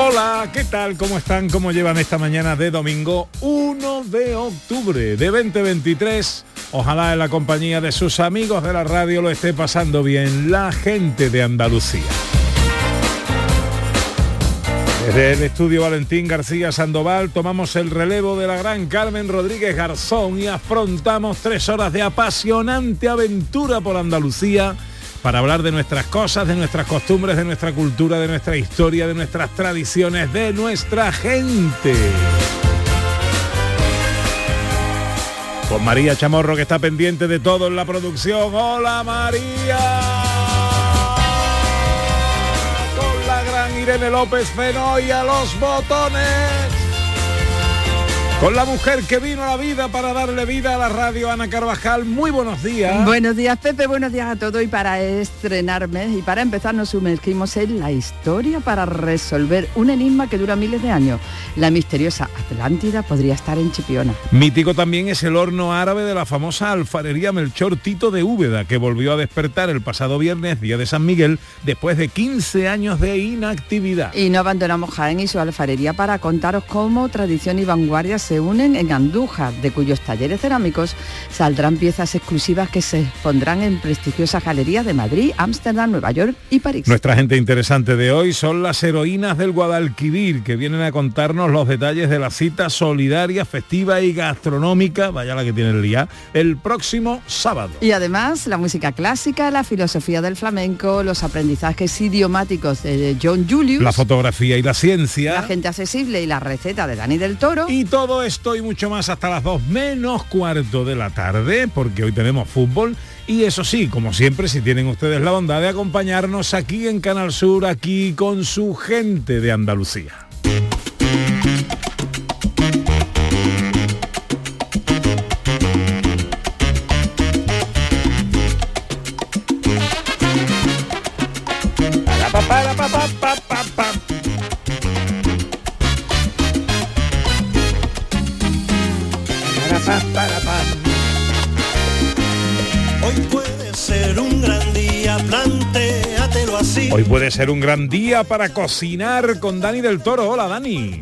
Hola, ¿qué tal? ¿Cómo están? ¿Cómo llevan esta mañana de domingo 1 de octubre de 2023? Ojalá en la compañía de sus amigos de la radio lo esté pasando bien la gente de Andalucía. Desde el estudio Valentín García Sandoval tomamos el relevo de la gran Carmen Rodríguez Garzón y afrontamos tres horas de apasionante aventura por Andalucía para hablar de nuestras cosas, de nuestras costumbres, de nuestra cultura, de nuestra historia, de nuestras tradiciones, de nuestra gente. Con María Chamorro que está pendiente de todo en la producción. Hola María. Con la gran Irene López Fenoy a los botones. Con la mujer que vino a la vida para darle vida a la radio, Ana Carvajal. Muy buenos días. Buenos días, Pepe. Buenos días a todos. Y para estrenarme y para empezar nos sumergimos en la historia para resolver un enigma que dura miles de años. La misteriosa Atlántida podría estar en Chipiona. Mítico también es el horno árabe de la famosa alfarería Melchor Tito de Úbeda, que volvió a despertar el pasado viernes, día de San Miguel, después de 15 años de inactividad. Y no abandonamos Jaén y su alfarería para contaros cómo tradición y vanguardia se unen en Andújar, de cuyos talleres cerámicos saldrán piezas exclusivas que se expondrán en prestigiosas galerías de Madrid, Ámsterdam, Nueva York y París. Nuestra gente interesante de hoy son las heroínas del Guadalquivir, que vienen a contarnos los detalles de la cita solidaria, festiva y gastronómica, vaya la que tiene el día, el próximo sábado. Y además la música clásica, la filosofía del flamenco, los aprendizajes idiomáticos de John Julius, La fotografía y la ciencia. la gente accesible y la receta de Dani del Toro. Y todo esto y mucho más hasta las 2 menos cuarto de la tarde, porque hoy tenemos fútbol. Y eso sí, como siempre, si tienen ustedes la bondad de acompañarnos aquí en Canal Sur, aquí con su gente de Andalucía. Ser un gran día, plantéatelo así. Hoy puede ser un gran día para cocinar con Dani del Toro. Hola, Dani.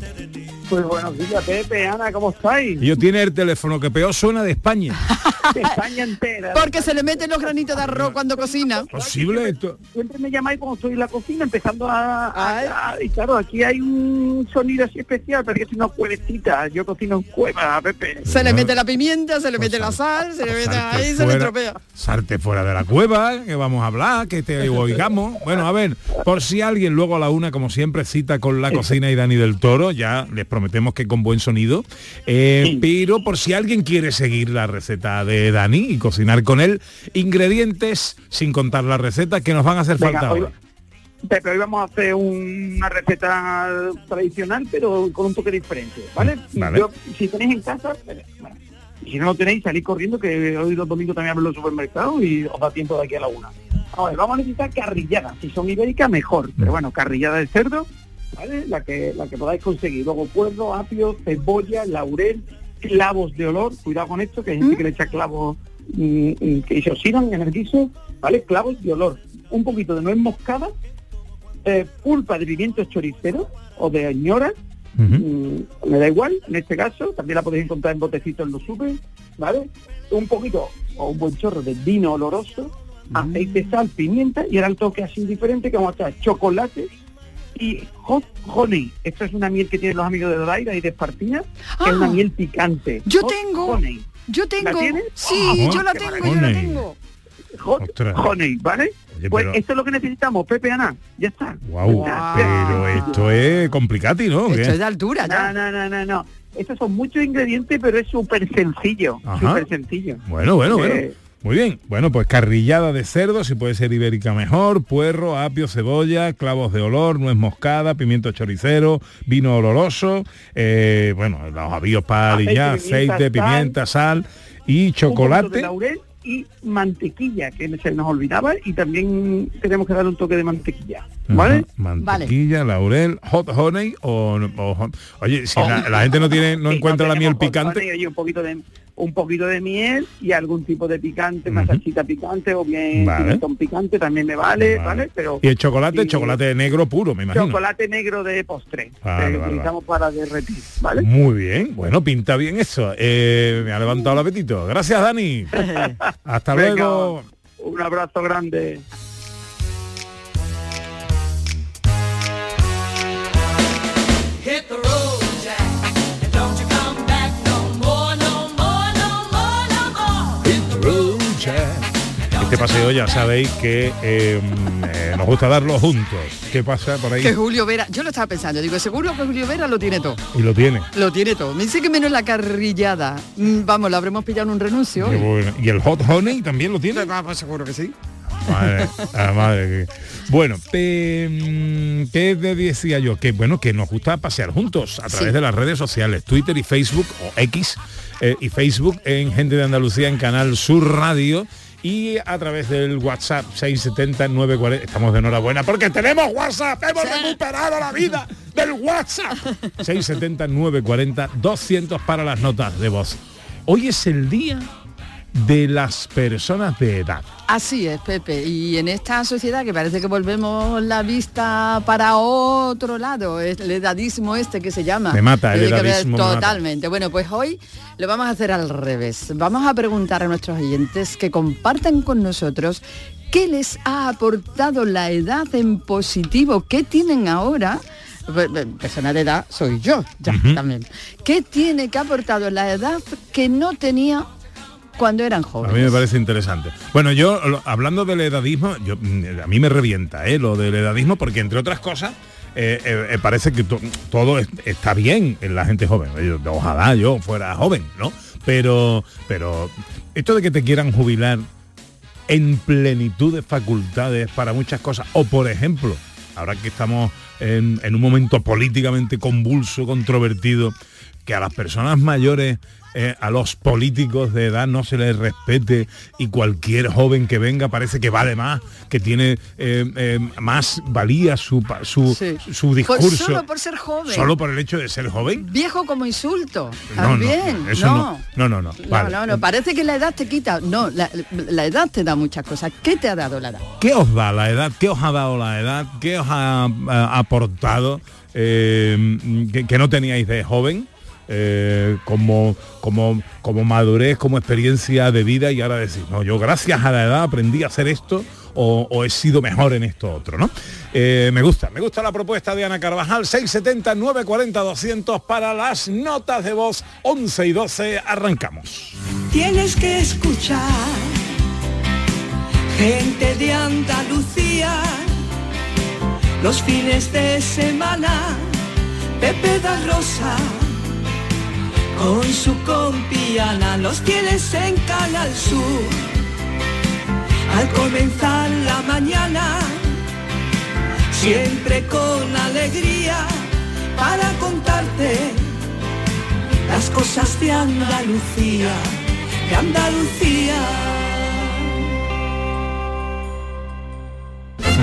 Pues buenos días, Pepe, Ana, ¿cómo estáis? Y yo tiene el teléfono que peor suena de España. España entera. Porque se le meten los granitos de arroz cuando cocina. Posible esto. Siempre me llamáis cuando estoy en la cocina empezando a, a- y claro, aquí hay un sonido así especial, porque es una cuevecita, yo cocino en cueva, Pepe. Se le mete la pimienta, se le mete la sal, se le mete Salte ahí, se le fuera- estropea. Salte fuera de la cueva, que vamos a hablar, que te oigamos. Bueno, a ver, por si alguien luego a la una, como siempre, cita con la cocina y Dani del Toro, ya les prometemos que con buen sonido. Eh, Pero por si alguien quiere seguir la receta de Dani y cocinar con él, ingredientes, sin contar la receta, que nos van a hacer Venga, falta hoy- hoy. Pepe, hoy vamos a hacer una receta tradicional, pero con un toque diferente, ¿vale? Vale. Yo, si tenéis en casa, bueno, si no lo tenéis, salid corriendo, que hoy los domingos también abren los supermercados y os da tiempo de aquí a la una. A ver, vamos a necesitar carrilladas, si son ibéricas mejor, pero bueno, carrillada de cerdo, ¿vale? La que, la que podáis conseguir. Luego puerro, apio, cebolla, laurel, clavos de olor, cuidado con esto, que hay gente que le echa clavos mm, mm, que se oxidan en el guiso, ¿vale? Clavos de olor, un poquito de nuez moscada, eh, pulpa de pimiento choricero o de ñora, mm, me da igual, en este caso, también la podéis encontrar en botecitos en los super, ¿vale? Un poquito o un buen chorro de vino oloroso, aceite, sal, pimienta y ahora el toque así diferente que vamos a echar chocolate y hot honey. Esto es una miel que tienen los amigos de Doraira y de Espartina, que es una Ah. miel picante. Yo Hot tengo. honey. Yo tengo. ¿La tienes? Sí, Ah, yo la tengo, yo la tengo. Hot Ostras. honey, ¿vale? Oye, pues pero- esto es lo que necesitamos, Pepe Ana. Ya está. Está. pero esto es complicati, ¿no? Esto es de altura No, ya. no, no, no, no. Estos son muchos ingredientes, pero es súper sencillo. Súper sencillo. Bueno, bueno, bueno. Muy bien. Bueno, pues carrillada de cerdo, si puede ser ibérica mejor, puerro, apio, cebolla, clavos de olor, nuez moscada, pimiento choricero, vino oloroso, eh, bueno, los avíos para pimienta, aceite, pimienta, sal y un poquito de chocolate. laurel y mantequilla, que se nos olvidaba, y también tenemos que darle un toque de mantequilla. ¿Vale? Ajá, Mantequilla, laurel, hot honey o, o- oye, si Oh. la, la gente no tiene, no Sí, encuentra la miel picante, honey, oye, un poquito de un poquito de miel y algún tipo de picante, Ujú. salsita picante o bien Vale. picante también me vale, Vale. ¿vale? Pero y el chocolate, y- chocolate negro puro, me imagino. chocolate negro de postre Vale, que vale, utilizamos para derretir, ¿vale? Muy bien, bueno, pinta bien eso. Eh, me ha levantado el apetito. Gracias, Dani. Hasta Venga, luego. Un abrazo grande. Este paseo ya sabéis que eh, eh, nos gusta darlo juntos. ¿Qué pasa por ahí? Que Julio Vera, yo lo estaba pensando, digo, seguro que Julio Vera lo tiene todo. Y lo tiene. Lo tiene todo. Me dice que menos la carrillada. Mm, Vamos, lo habremos pillado en un renuncio. Bueno. Y el hot honey también lo tiene. seguro que sí. Madre, ah, madre que- Bueno, mm, ¿qué te decía yo? Que bueno, que nos gusta pasear juntos a través Sí. de las redes sociales, Twitter y Facebook, o X eh, y Facebook en Gente de Andalucía en Canal Sur Radio y a través del WhatsApp 670 940. Estamos de enhorabuena porque tenemos WhatsApp, hemos recuperado la vida del WhatsApp. 670 940 200 para las notas de voz. Hoy es el día de las personas de edad. Así es, Pepe. Y en esta sociedad que parece que volvemos la vista para otro lado, es el edadismo este que se llama. Me mata, el edadismo mata. Totalmente. Bueno, pues hoy lo vamos a hacer al revés. Vamos a preguntar a nuestros oyentes que compartan con nosotros qué les ha aportado la edad en positivo, qué tienen ahora. Pe- pe- Persona de edad soy yo, ya también. ¿Qué tiene que ha aportado la edad que no tenía cuando eran A jóvenes? mí me parece interesante. Bueno, yo hablando del edadismo, yo, mm, a mí me revienta ¿eh? lo del edadismo porque entre otras cosas eh, eh, parece que to- todo es- está bien en la gente joven. Ojalá yo fuera joven, ¿no? Pero, pero esto de que te quieran jubilar en plenitud de facultades para muchas cosas, o por ejemplo, ahora que estamos en un momento políticamente convulso, controvertido, que a las personas mayores, eh, a los políticos de edad no se les respete y cualquier joven que venga parece que vale más, que tiene eh, eh, más valía su, su, Sí. su Pues discurso. solo por ser joven. Solo por el hecho de ser joven. Viejo como insulto. No, no, También. eso no. No, no, no. No, Vale. no, no, parece que la edad te quita. No, la, la edad te da muchas cosas. ¿Qué te ha dado la edad? ¿Qué os da la edad? ¿Qué os ha dado la edad? ¿Qué os ha aportado que, que no teníais de joven? Eh, como, como, como madurez, como experiencia de vida y ahora decir, no, yo gracias a la edad aprendí a hacer esto o, he sido mejor en esto otro, ¿no? Eh, me gusta, me gusta la propuesta de Ana Carvajal, 670 940 200 para las notas de voz 11 y 12, arrancamos. Tienes que escuchar gente de Andalucía los fines de semana. Pepe da Rosa con su compiana los tienes en Canal Sur. Al comenzar la mañana, siempre con alegría para contarte las cosas de Andalucía, de Andalucía.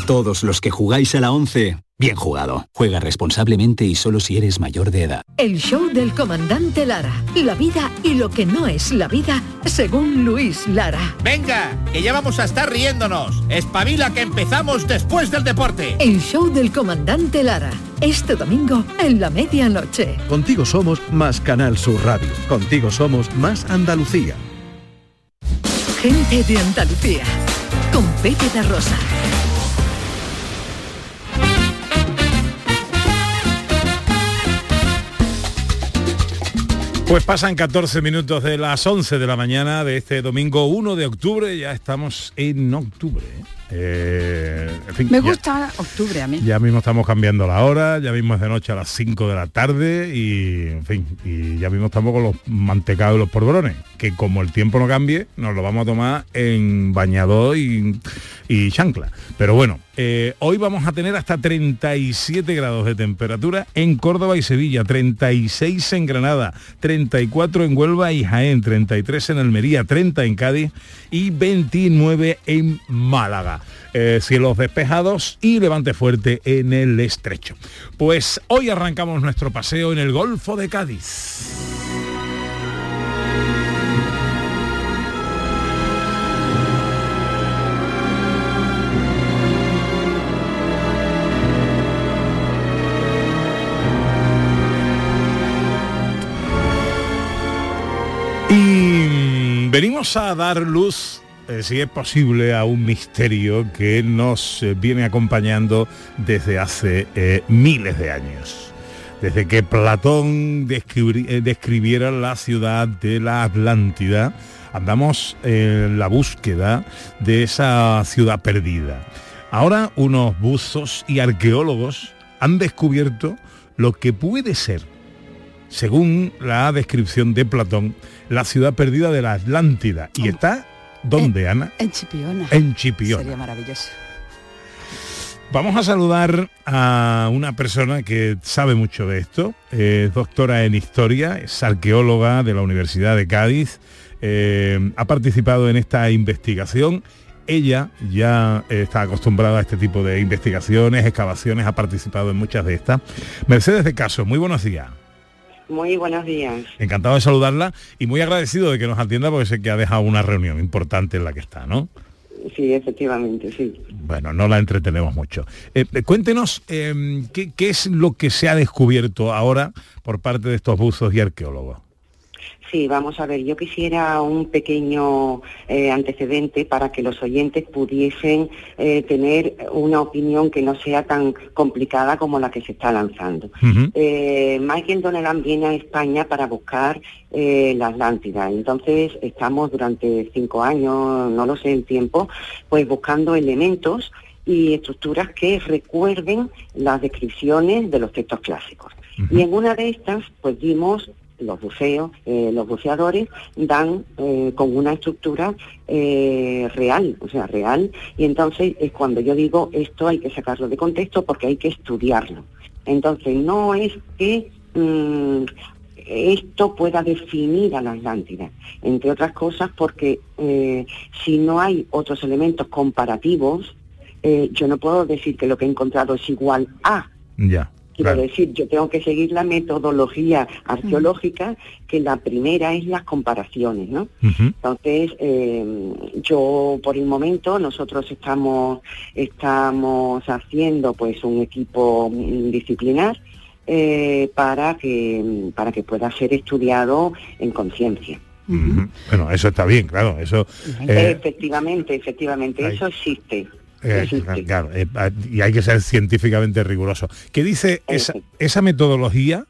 A todos los que jugáis a la 11, bien jugado. Juega responsablemente y solo si eres mayor de edad. El show del comandante Lara. La vida y lo que no es la vida, según Luis Lara. Venga, que ya vamos a estar riéndonos. Espabila que empezamos después del deporte. El show del comandante Lara. Este domingo en la medianoche. Contigo somos más Canal Sur Radio. Contigo somos más Andalucía. Gente de Andalucía. Con Pepe Rosa. Pues pasan 14 minutos de las 11 de la mañana de este domingo 1 de octubre, ya estamos en octubre. ¿eh? Eh, en fin, Me ya- gusta octubre a mí. Ya mismo estamos cambiando la hora, ya mismo es de noche a las 5 de la tarde y, en fin, y ya mismo estamos con los mantecados y los polvorones, que como el tiempo no cambie, nos lo vamos a tomar en bañador y, y chancla. Pero bueno, eh, hoy vamos a tener hasta 37 grados de temperatura en Córdoba y Sevilla, 36 en Granada, 34 en Huelva y Jaén, 33 en Almería, 30 en Cádiz y 29 en Málaga. Eh, cielos despejados y levante fuerte en el estrecho. Pues hoy arrancamos nuestro paseo en el Golfo de Cádiz. Y venimos a dar luz, eh, si es posible, a un misterio que nos eh, viene acompañando desde hace eh, miles de años. Desde que Platón describiera la ciudad de la Atlántida, andamos en la búsqueda de esa ciudad perdida. Ahora unos buzos y arqueólogos han descubierto lo que puede ser según la descripción de Platón, la ciudad perdida de la Atlántida. ¿Y está dónde, Ana? En Chipiona. En Chipiona. Sería maravilloso. Vamos a saludar a una persona que sabe mucho de esto. Es doctora en historia, es arqueóloga de la Universidad de Cádiz. eh, ha participado en esta investigación. Ella ya está acostumbrada a este tipo de investigaciones, excavaciones, ha participado en muchas de estas. Mercedes de Caso, muy buenos días. Muy buenos días. Encantado de saludarla y muy agradecido de que nos atienda porque sé que ha dejado una reunión importante en la que está, ¿no? Sí, efectivamente, sí. Bueno, no la entretenemos mucho. Eh, eh, cuéntenos eh, ¿qué, qué es lo que se ha descubierto ahora por parte de estos buzos y arqueólogos. Sí, vamos a ver, yo quisiera un pequeño eh, antecedente para que los oyentes pudiesen eh, tener una opinión que no sea tan complicada como la que se está lanzando. Eh, Michael Donegan viene a España para buscar eh, la Atlántida. Entonces estamos durante cinco años, no lo sé el tiempo, pues buscando elementos y estructuras que recuerden las descripciones de los textos clásicos. Y en una de estas, pues vimos los buceos, eh, los buceadores dan eh, con una estructura eh, real, o sea, real, y entonces es cuando yo digo esto hay que sacarlo de contexto porque hay que estudiarlo. Entonces no es que mm, esto pueda definir a la Atlántida, entre otras cosas porque si no hay otros elementos comparativos, yo no puedo decir que lo que he encontrado es igual a, Ya. Quiero claro. decir, yo tengo que seguir la metodología arqueológica, que la primera es las comparaciones, ¿no? Entonces, eh, yo por el momento, nosotros estamos, estamos haciendo pues un equipo disciplinar eh, para que para que pueda ser estudiado en conciencia. Bueno, eso está bien, claro. Eso. eh, efectivamente, efectivamente, ahí. eso existe. Eh, claro, eh, y hay que ser científicamente riguroso. ¿Qué dice esa, esa metodología?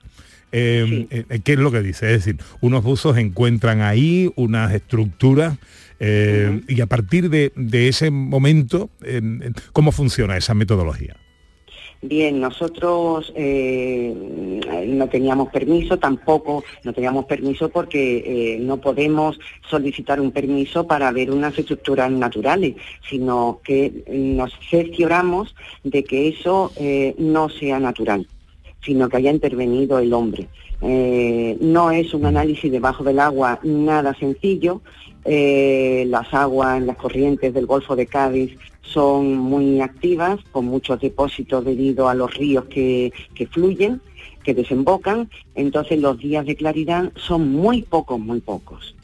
Eh, eh, ¿Qué es lo que dice? Es decir, unos buzos encuentran ahí unas estructuras y a partir de, de ese momento, eh, ¿cómo funciona esa metodología? Bien, nosotros eh, no teníamos permiso, tampoco no teníamos permiso porque eh, no podemos solicitar un permiso para ver unas estructuras naturales, sino que nos cercioramos de que eso eh, no sea natural, sino que haya intervenido el hombre. Eh, no es un análisis debajo del agua nada sencillo. Eh, las aguas en las corrientes del Golfo de Cádiz son muy activas, con muchos depósitos debido a los ríos que, que fluyen, que desembocan. Entonces los días de claridad son muy pocos, muy pocos.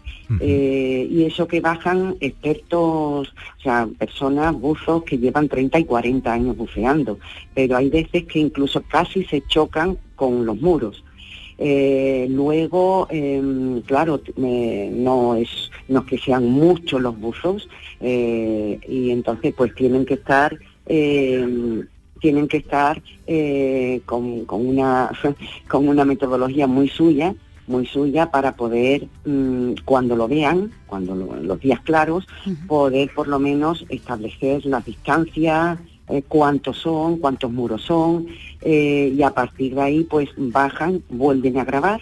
Eh, y eso que bajan expertos, o sea, personas, buzos que llevan 30 y 40 años buceando, pero hay veces que incluso casi se chocan con los muros. Eh, luego, em, claro, eh, no es no es que sean muchos los buzos eh, y entonces pues tienen que estar em, tienen que estar eh, con, con una con una metodología muy suya muy suya para poder mm, cuando lo vean cuando lo- los días claros poder por lo menos establecer las distancias eh, cuántos son cuántos muros son eh, y a partir de ahí pues bajan vuelven a grabar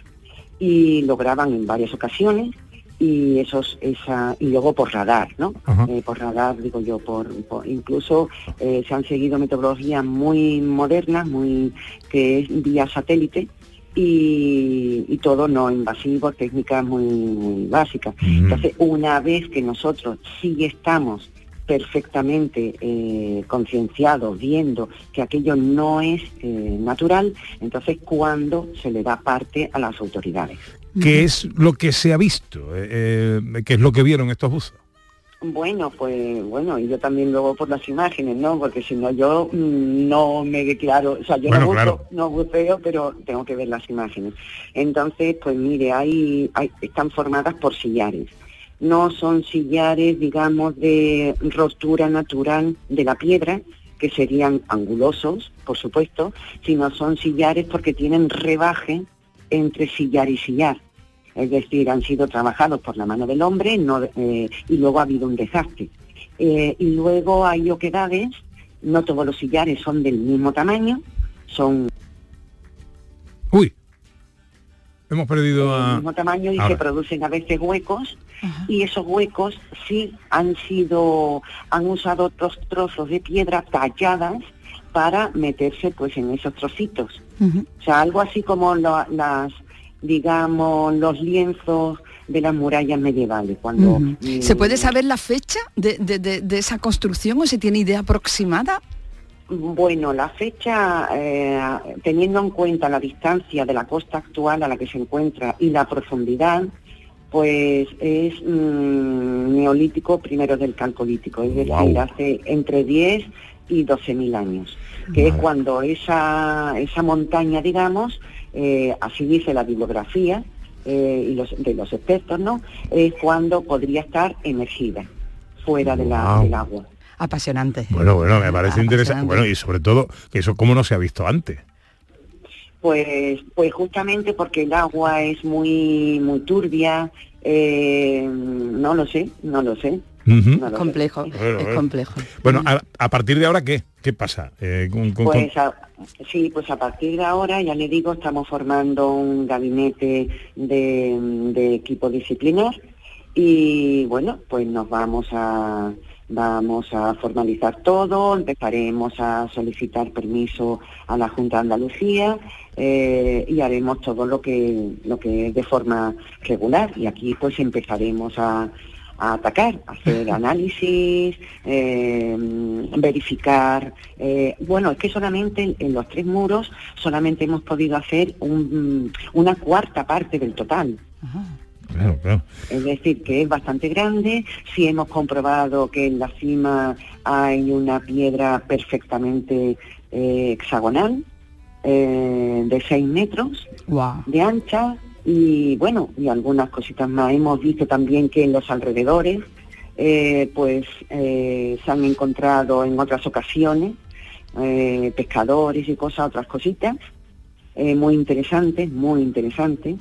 y lo graban en varias ocasiones y esos esa y luego por radar no Eh, por radar digo yo por, por- incluso eh, se han seguido metodologías muy modernas muy que es vía satélite y, y todo no invasivo técnicas muy, muy básicas entonces una vez que nosotros sí estamos perfectamente eh, concienciados, viendo que aquello no es eh, natural, entonces cuando se le da parte a las autoridades. ¿Qué es lo que se ha visto? Eh, eh, ¿Qué es lo que vieron estos buzos? Bueno, pues bueno, y yo también luego por las imágenes, ¿no? Porque si no yo mm, no me declaro, o sea, yo Bueno, no, buceo, claro. no buceo, pero tengo que ver las imágenes. Entonces, pues mire, hay, hay- están formadas por sillares. No son sillares, digamos, de rotura natural de la piedra, que serían angulosos, por supuesto, sino son sillares porque tienen rebaje entre sillar y sillar. Es decir, han sido trabajados por la mano del hombre eh, y luego ha habido un desgaste. Eh, y luego hay oquedades, no todos los sillares son del mismo tamaño, son Uy, hemos perdido a... mismo tamaño y Ahora. se producen a veces huecos y esos huecos sí han sido, han usado otros trozos de piedra talladas para meterse pues en esos trocitos. O sea, algo así como lo- las, digamos, los lienzos de las murallas medievales. Cuando ¿Se puede saber la fecha de, de- de- de esa construcción o se tiene idea aproximada? Bueno, la fecha, eh, teniendo en cuenta la distancia de la costa actual a la que se encuentra y la profundidad, pues es mm, neolítico primero del calcolítico, es decir, hace entre 10 y 12 mil años, que es cuando esa, esa montaña, digamos, eh, así dice la bibliografía eh, y los, de los expertos, ¿no? Es cuando podría estar emergida, fuera de la, Guau. del agua. Apasionante. Bueno, bueno, me parece interesante. Bueno, y sobre todo, que eso cómo no se ha visto antes. Pues, pues justamente porque el agua es muy, muy turbia, eh, no lo sé, no lo sé. Ujú. no lo sé. complejo, Bueno, es complejo. Bueno, a, a partir de ahora, ¿qué? ¿Qué pasa? Eh, con- Pues a- sí, pues a partir de ahora, ya le digo, estamos formando un gabinete de, de equipo disciplinar y bueno, pues nos vamos a vamos a formalizar todo, empezaremos a solicitar permiso a la Junta de Andalucía eh, y haremos todo lo que lo que es de forma regular y aquí pues empezaremos a a atacar, a hacer análisis, eh, verificar. eh, bueno, es que solamente en, en los tres muros solamente hemos podido hacer un- una cuarta parte del total. Claro, claro. Es decir, que es bastante grande. Sí hemos comprobado que en la cima hay una piedra perfectamente eh, hexagonal eh, de 6 metros de ancha y bueno, y algunas cositas más. Hemos visto también que en los alrededores eh, pues eh, se han encontrado en otras ocasiones eh, pescadores y cosas, otras cositas. Eh, muy interesantes, muy interesantes.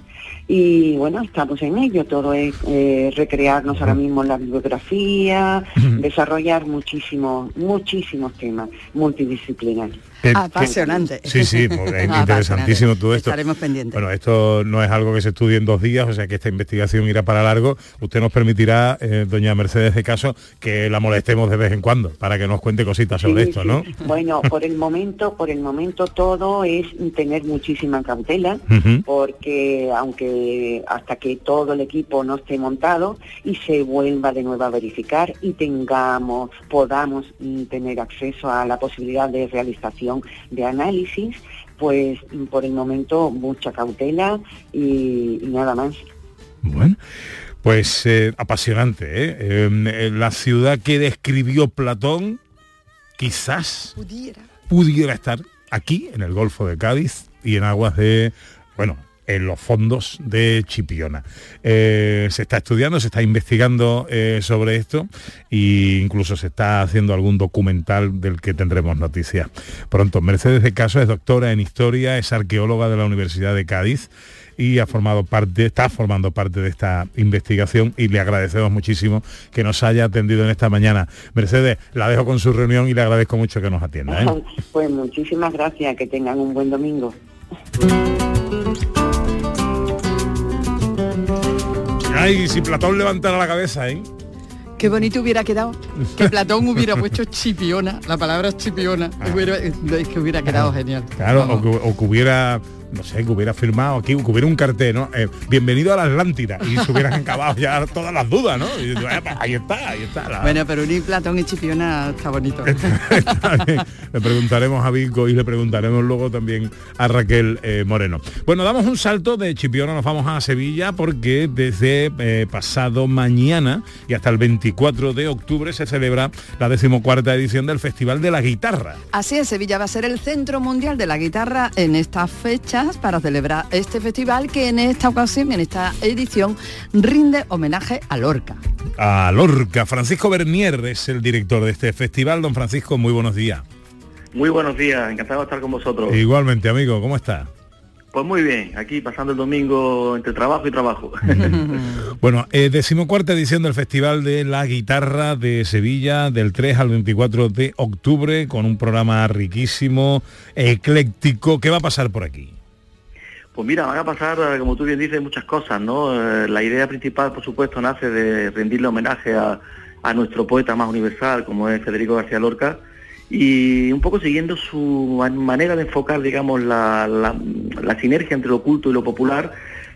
Y bueno, estamos en ello, todo es eh, recrearnos ahora mismo en la bibliografía, desarrollar muchísimos, muchísimos temas multidisciplinarios. Que- que- Apasionante. sí, sí, porque es interesantísimo todo esto. Estaremos pendientes. Bueno, esto no es algo que se estudie en dos días, o sea que esta investigación irá para largo. Usted nos permitirá, eh, doña Mercedes de Caso, que la molestemos de vez en cuando para que nos cuente cositas sobre Sí, esto, sí. ¿no? Bueno, por el momento, por el momento todo es tener mucho muchísima cautela porque aunque hasta que todo el equipo no esté montado y se vuelva de nuevo a verificar y tengamos, podamos tener acceso a la posibilidad de realización de análisis, pues por el momento mucha cautela y, y nada más. Bueno, pues eh, apasionante, ¿eh? Eh, La ciudad que describió Platón quizás pudiera estar aquí, en el Golfo de Cádiz y en aguas de, bueno, en los fondos de Chipiona. Eh, se está estudiando, se está investigando eh, sobre esto e incluso se está haciendo algún documental del que tendremos noticias pronto. Mercedes de Caso es doctora en historia, es arqueóloga de la Universidad de Cádiz y ha formado parte, está formando parte de esta investigación y le agradecemos muchísimo que nos haya atendido en esta mañana. Mercedes, la dejo con su reunión y le agradezco mucho que nos atienda. ¿eh? Pues muchísimas gracias, que tengan un buen domingo. Ay, si Platón levantara la cabeza, ¿eh? Qué bonito hubiera quedado que Platón hubiera puesto chipiona, la palabra chipiona, hubiera- es que hubiera quedado genial. Claro, o que, o que hubiera, no sé, que hubiera firmado aquí, que hubiera un cartel, ¿no? Eh, bienvenido a la Atlántida. Y se hubieran acabado ya todas las dudas, ¿no? Y, pues, ahí está, ahí está. la- Bueno, pero unir Platón y chipiona está bonito. Le preguntaremos a Vico y le preguntaremos luego también a Raquel eh, Moreno. Bueno, damos un salto de Chipiona, nos vamos a Sevilla porque desde eh, pasado mañana y hasta el 24 de octubre se celebra la decimocuarta edición del Festival de la Guitarra. Así es, Sevilla va a ser el centro mundial de la guitarra en estas para celebrar este festival que en esta ocasión, en esta edición, rinde homenaje a Lorca. A Lorca, Francisco Bernier es el director de este festival. Don Francisco, muy buenos días. Muy buenos días, encantado de estar con vosotros. Igualmente, amigo, ¿cómo está? Pues muy bien, aquí pasando el domingo entre trabajo y trabajo. Bueno, eh, decimocuarta edición del Festival de la Guitarra de Sevilla, del 3 al 24 de octubre, con un programa riquísimo, ecléctico. ¿Qué va a pasar por aquí? Pues mira, van a pasar, eh, como tú bien dices, muchas cosas, ¿no? Eh, La idea principal, por supuesto, nace de rendirle homenaje a, nuestro poeta más universal, como es Federico García Lorca, y un poco siguiendo su man- manera de enfocar, digamos, la, sinergia entre lo oculto y lo popular,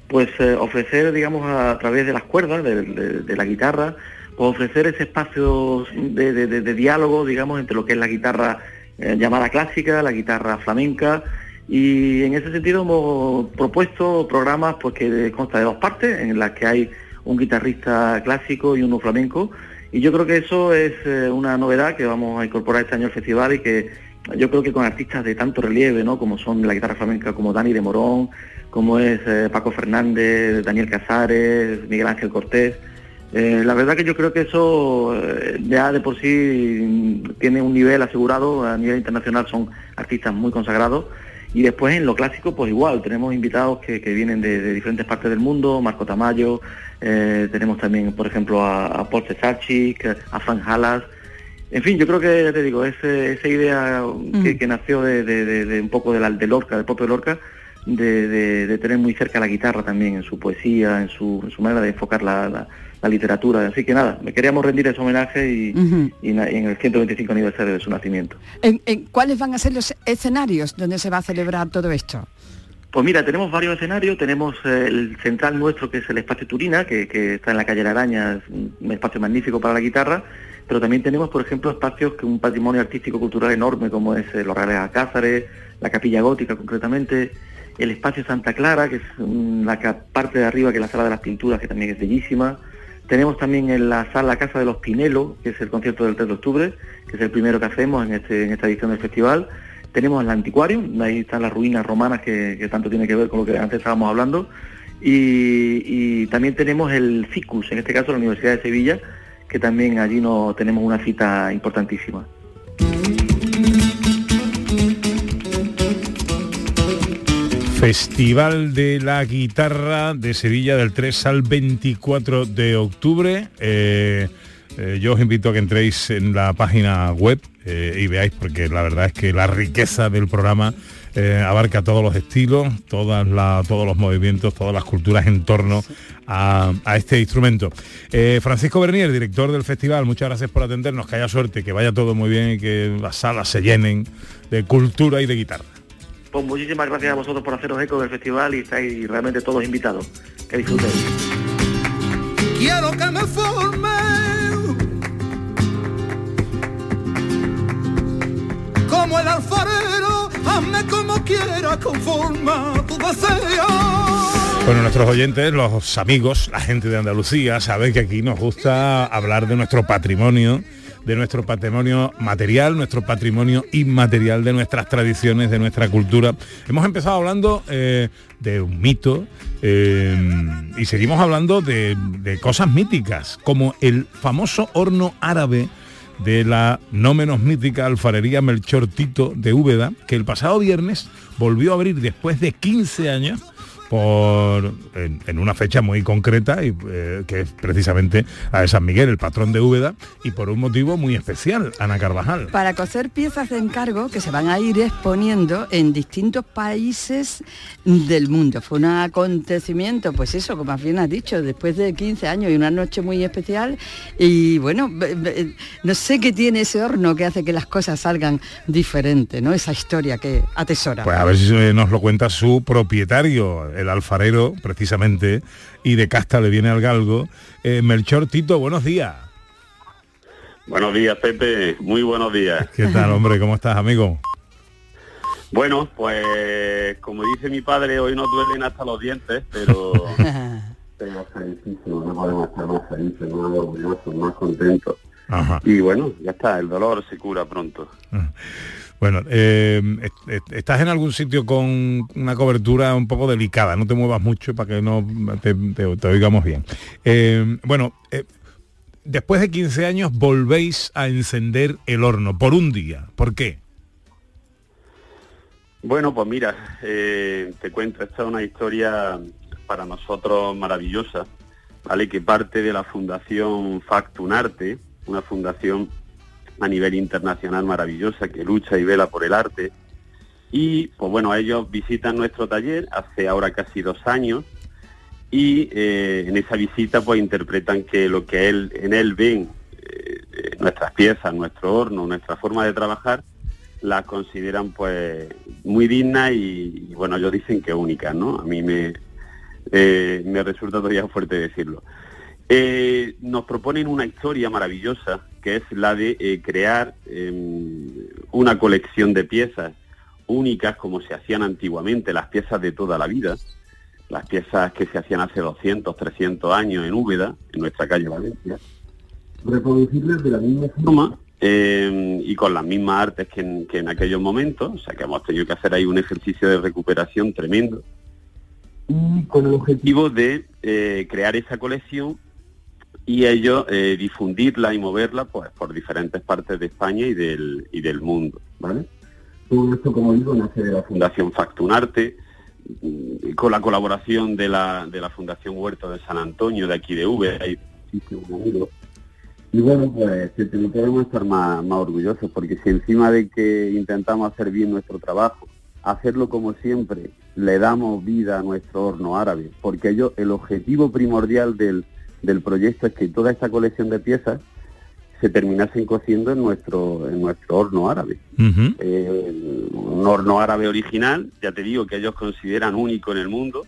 pues eh, ofrecer, digamos, a, través de las cuerdas, de, la guitarra, pues ofrecer ese espacio de, diálogo, digamos, entre lo que es la guitarra llamada clásica, la guitarra flamenca, y en ese sentido hemos propuesto programas pues que consta de dos partes, en las que hay un guitarrista clásico y uno flamenco, y yo creo que eso es eh, una novedad que vamos a incorporar este año al festival y que yo creo que con artistas de tanto relieve, ¿no? Como son la guitarra flamenca como Dani de Morón, como es eh, Paco Fernández, Daniel Casares, Miguel Ángel Cortés. Eh, la verdad que yo creo que eso ya de por sí mm, tiene un nivel asegurado, a nivel internacional son artistas muy consagrados. Y después en lo clásico, pues igual, tenemos invitados que, que vienen de, de diferentes partes del mundo, Marco Tamayo, eh, tenemos también, por ejemplo, a, a Paul a Frank Halas. En fin, yo creo que, ya te digo, ese- esa idea que, que nació de, de- de- de un poco de, la, de Lorca, del propio Lorca, de, de- de tener muy cerca la guitarra también en su poesía, en su, en su manera de enfocar la, la- la literatura. Así que nada, me queríamos rendir ese homenaje y, en el 125 aniversario de su nacimiento. ¿En, en cuáles van a ser los escenarios donde se va a celebrar todo esto? Pues mira, tenemos varios escenarios, tenemos eh, el central nuestro que es el espacio Turina, que, que está en la calle La Araña, es un espacio magnífico para la guitarra, pero también tenemos, por ejemplo, espacios que un patrimonio artístico cultural enorme como es eh, los Reales Alcázares, la Capilla Gótica concretamente, el espacio Santa Clara, que es mm, la parte de arriba que es la sala de las pinturas, que también es bellísima. Tenemos también en la sala Casa de los Pinelos, que es el concierto del 3 de octubre, que es el primero que hacemos en, este, en esta edición del festival. Tenemos el anticuario, ahí están las ruinas romanas que, tanto tiene que ver con lo que antes estábamos hablando. Y, y también tenemos el CICUS, en este caso la Universidad de Sevilla, que también allí no tenemos una cita importantísima. Festival de la Guitarra de Sevilla del 3 al 24 de octubre. Eh, eh, yo os invito a que entréis en la página web eh, y veáis porque la verdad es que la riqueza del programa abarca todos los estilos, todas todos los movimientos, todas las culturas en torno a, este instrumento. Francisco Bernier, director del festival, muchas gracias por atendernos, que haya suerte, que vaya todo muy bien y que las salas se llenen de cultura y de guitarra. Pues muchísimas gracias a vosotros por haceros eco del festival y estáis realmente todos invitados. Que disfrutéis. Quiero que me forme como el alfarero, hazme como quiera, conforma tu deseo. Bueno, nuestros oyentes, los amigos, la gente de Andalucía, saben que aquí nos gusta hablar de nuestro patrimonio, de nuestro patrimonio material, nuestro patrimonio inmaterial, de nuestras tradiciones, de nuestra cultura. Hemos empezado hablando eh, de un mito eh, y seguimos hablando de, de cosas míticas, como el famoso horno árabe de la no menos mítica alfarería Melchor Tito de Úbeda, que el pasado viernes volvió a abrir después de 15 años por en, en una fecha muy concreta y eh, que es precisamente a San Miguel, el patrón de Úbeda, y por un motivo muy especial, Ana Carvajal. Para coser piezas de encargo que se van a ir exponiendo en distintos países del mundo. Fue un acontecimiento, pues eso, como bien has dicho, después de 15 años y una noche muy especial. Y bueno, no sé qué tiene ese horno que hace que las cosas salgan diferentes, ¿no? Esa historia que atesora. Pues a ver si nos lo cuenta su propietario, el alfarero, precisamente, y de casta le viene al galgo. Eh, Melchor Tito, buenos días. Buenos días, Pepe. Muy buenos días. ¿Qué tal, hombre? ¿Cómo estás, amigo? Bueno, pues como dice mi padre, hoy nos duelen hasta los dientes, pero pero felicísimo, no podemos estar más felices, más orgullosos, más contentos. Ajá. Y bueno, ya está, el dolor se cura pronto. Bueno, eh, est- est- estás en algún sitio con una cobertura un poco delicada, no te muevas mucho para que no te, te- te oigamos bien. Eh, bueno, eh, después de 15 años volvéis a encender el horno por un día. ¿Por qué? Bueno, pues mira, te cuento, esta es una historia para nosotros maravillosa, ¿vale? Que parte de la Fundación Factunarte, una fundación a nivel internacional maravillosa que lucha y vela por el arte. Y pues bueno, ellos visitan nuestro taller hace ahora casi dos años y eh, en esa visita pues interpretan que lo que él, en él ven eh, eh, nuestras piezas, nuestro horno, nuestra forma de trabajar, las consideran pues muy dignas y, bueno, ellos dicen que únicas, ¿no? A mí me, eh, me resulta todavía fuerte decirlo. Eh, nos proponen una historia maravillosa que es la de eh, crear eh, una colección de piezas únicas como se hacían antiguamente, las piezas de toda la vida, las piezas que se hacían hace 200, 300 años en Úbeda, en nuestra calle Valencia, reproducirlas de la misma forma eh, y con las mismas artes que en, que en aquellos momentos, o sea que hemos tenido que hacer ahí un ejercicio de recuperación tremendo, y con el objetivo de eh, crear esa colección y ello eh, difundirla y moverla pues por diferentes partes de España y del, y del mundo, ¿vale? Todo esto, como digo, nace de la Fundación Factunarte, mm, con la colaboración de la, de la Fundación Huerto de San Antonio, de aquí de V, amigo. Y bueno, pues que podemos estar más, más orgullosos, porque si encima de que intentamos hacer bien nuestro trabajo, hacerlo como siempre, le damos vida a nuestro horno árabe, porque ello, el objetivo primordial del, del proyecto es que toda esta colección de piezas se terminasen cociendo en nuestro, en nuestro horno árabe. Eh, un horno árabe original, ya te digo que ellos consideran único en el mundo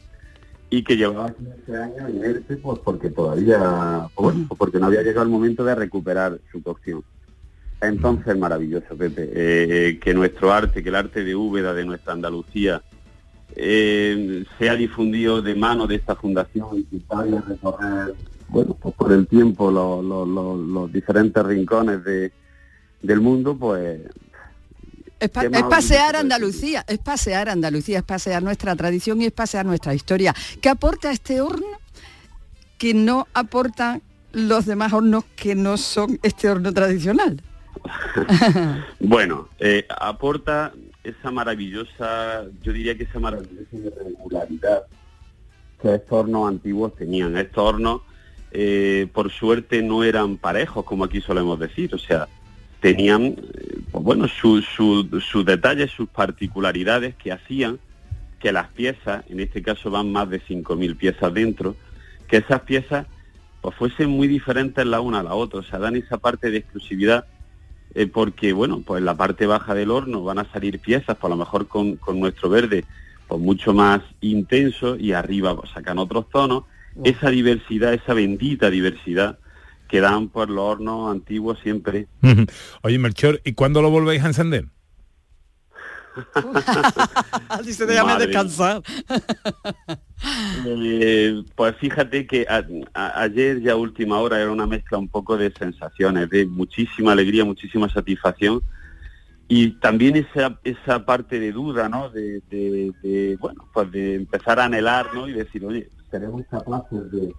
y que llevaba 15 años inerte pues porque todavía, pues, bueno, pues porque no había llegado el momento de recuperar su cocción. Entonces, maravilloso, Pepe, eh, que nuestro arte, que el arte de Úbeda, de nuestra Andalucía, eh, sea difundido de mano de esta fundación y que recorrer, bueno, pues por el tiempo los, los- los- los diferentes rincones de, del mundo, pues Es, pa- es pasear Andalucía, es pasear Andalucía, es pasear nuestra tradición y es pasear nuestra historia. ¿Qué aporta este horno que no aportan los demás hornos que no son este horno tradicional? Bueno, eh, aporta esa maravillosa, yo diría que esa maravillosa irregularidad que estos hornos antiguos tenían. Estos hornos, eh, por suerte, no eran parejos, como aquí solemos decir, o sea, tenían, eh, pues bueno, sus su, detalles, sus particularidades que hacían que las piezas, en este caso van más de 5.000 piezas dentro, que esas piezas pues fuesen muy diferentes la una a la otra, o sea, dan esa parte de exclusividad eh, porque bueno, pues en la parte baja del horno van a salir piezas, por lo mejor con, con nuestro verde, pues mucho más intenso y arriba pues, sacan otros tonos. Esa diversidad, esa bendita diversidad que dan por los hornos antiguos siempre. Oye, Melchor, ¿y cuándo lo volvéis a encender? Dice, déjame Madre. descansar. Eh, pues fíjate que a- a- ayer ya a última hora era una mezcla un poco de sensaciones, de muchísima alegría, muchísima satisfacción y también esa, esa parte de duda, ¿no? De, de- de, bueno, pues de empezar a anhelar, ¿no? Y decir, oye, seremos capaces de...